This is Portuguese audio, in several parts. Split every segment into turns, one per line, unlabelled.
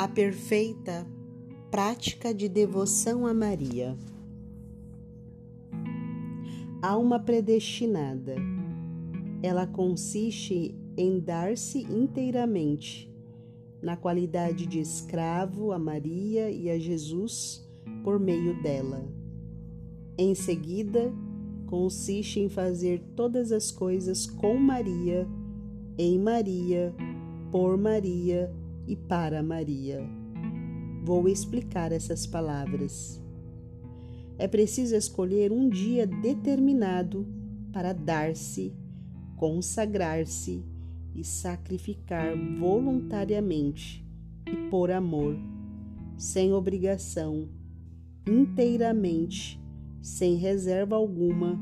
a perfeita prática de devoção a Maria. Alma predestinada. Ela consiste em dar-se inteiramente, na qualidade de escravo a Maria e a Jesus por meio dela. Em seguida, consiste em fazer todas as coisas com Maria, em Maria, por Maria e para Maria. Vou explicar essas palavras. É preciso escolher um dia determinado para dar-se, consagrar-se e sacrificar voluntariamente e por amor, sem obrigação, inteiramente, sem reserva alguma,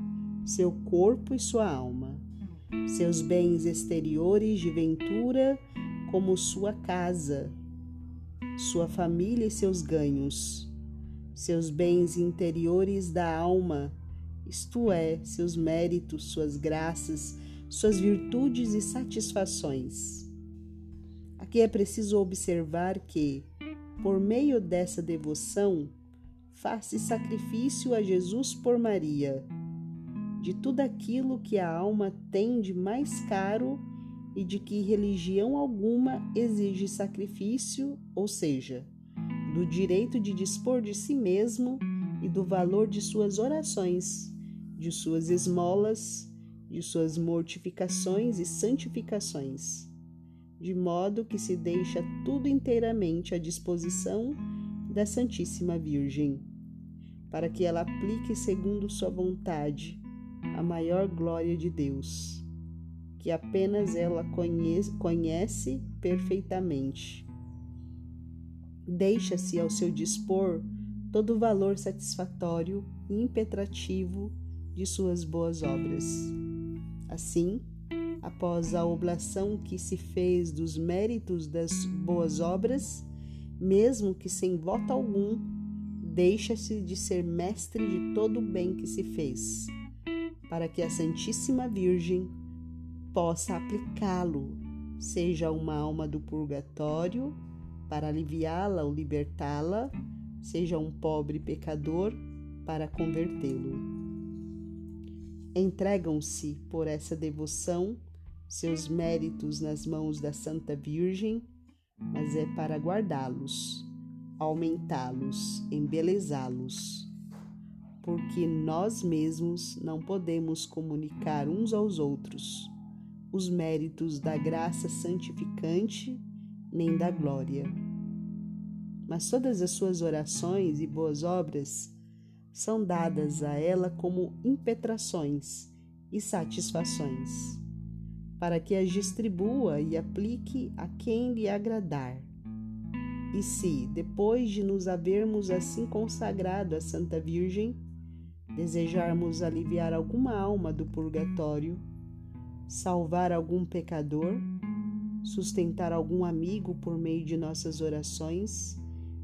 seu corpo e sua alma, seus bens exteriores de ventura como sua casa, sua família e seus ganhos, seus bens interiores da alma, isto é, seus méritos, suas graças, suas virtudes e satisfações. Aqui é preciso observar que, por meio dessa devoção, faz-se sacrifício a Jesus por Maria, de tudo aquilo que a alma tem de mais caro e de que religião alguma exige sacrifício, ou seja, do direito de dispor de si mesmo e do valor de suas orações, de suas esmolas, de suas mortificações e santificações, de modo que se deixa tudo inteiramente à disposição da Santíssima Virgem, para que ela aplique segundo sua vontade a maior glória de Deus que apenas ela conhece, conhece perfeitamente. Deixa-se ao seu dispor todo o valor satisfatório e impetrativo de suas boas obras. Assim, após a oblação que se fez dos méritos das boas obras, mesmo que sem voto algum, deixa-se de ser mestre de todo o bem que se fez, para que a Santíssima Virgem possa aplicá-lo, seja uma alma do purgatório, para aliviá-la ou libertá-la, seja um pobre pecador, para convertê-lo. Entregam-se por essa devoção seus méritos nas mãos da Santa Virgem, mas é para guardá-los, aumentá-los, embelezá-los, porque nós mesmos não podemos comunicar uns aos outros os méritos da graça santificante, nem da glória. Mas todas as suas orações e boas obras são dadas a ela como impetrações e satisfações, para que as distribua e aplique a quem lhe agradar. E se, depois de nos havermos assim consagrado à Santa Virgem, desejarmos aliviar alguma alma do purgatório, salvar algum pecador, sustentar algum amigo por meio de nossas orações,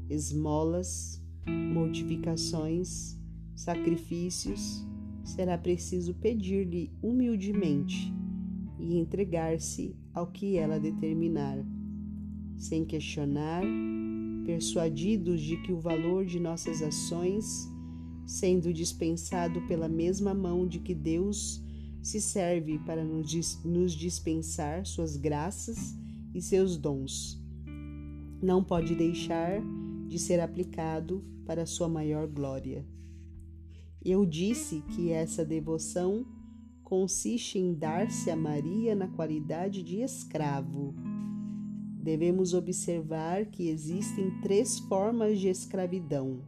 esmolas, mortificações, sacrifícios, será preciso pedir-lhe humildemente e entregar-se ao que ela determinar, sem questionar, persuadidos de que o valor de nossas ações, sendo dispensado pela mesma mão de que Deus se serve para nos dispensar suas graças e seus dons. Não pode deixar de ser aplicado para sua maior glória. Eu disse que essa devoção consiste em dar-se a Maria na qualidade de escravo. Devemos observar que existem três formas de escravidão.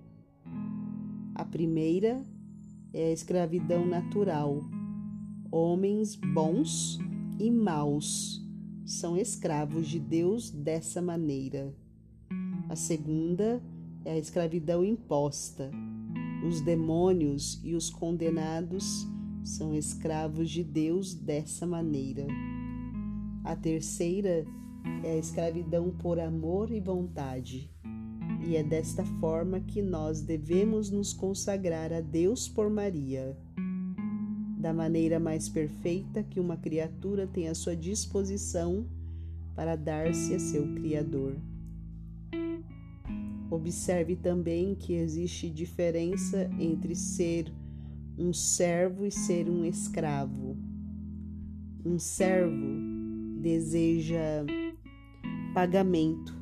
A primeira é a escravidão natural, Homens bons e maus são escravos de Deus dessa maneira. A segunda é a escravidão imposta. Os demônios e os condenados são escravos de Deus dessa maneira. A terceira é a escravidão por amor e vontade. E é desta forma que nós devemos nos consagrar a Deus por Maria da maneira mais perfeita que uma criatura tem à sua disposição para dar-se a seu Criador. Observe também que existe diferença entre ser um servo e ser um escravo. Um servo deseja pagamento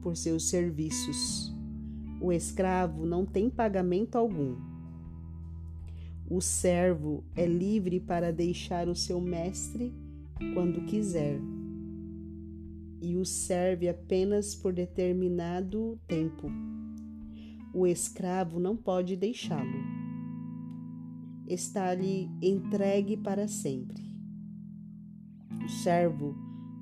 por seus serviços. O escravo não tem pagamento algum. O servo é livre para deixar o seu mestre quando quiser e o serve apenas por determinado tempo. O escravo não pode deixá-lo. Está-lhe entregue para sempre. O servo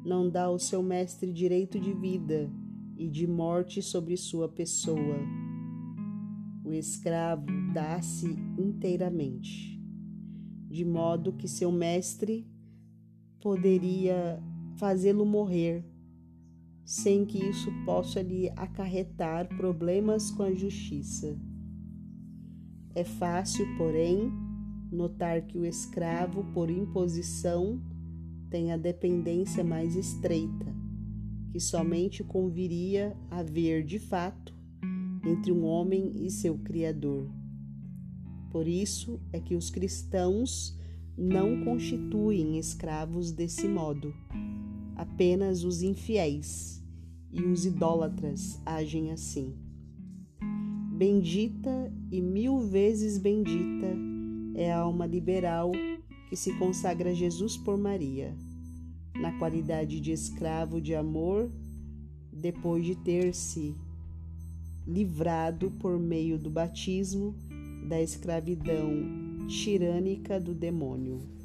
não dá ao seu mestre direito de vida e de morte sobre sua pessoa. O escravo dá-se inteiramente, de modo que seu mestre poderia fazê-lo morrer sem que isso possa lhe acarretar problemas com a justiça. É fácil, porém, notar que o escravo, por imposição, tem a dependência mais estreita, que somente conviria haver de fato entre um homem e seu Criador. Por isso é que os cristãos não constituem escravos desse modo, apenas os infiéis e os idólatras agem assim. Bendita e mil vezes bendita é a alma liberal que se consagra a Jesus por Maria, na qualidade de escravo de amor, depois de ter se livrado por meio do batismo da escravidão tirânica do demônio.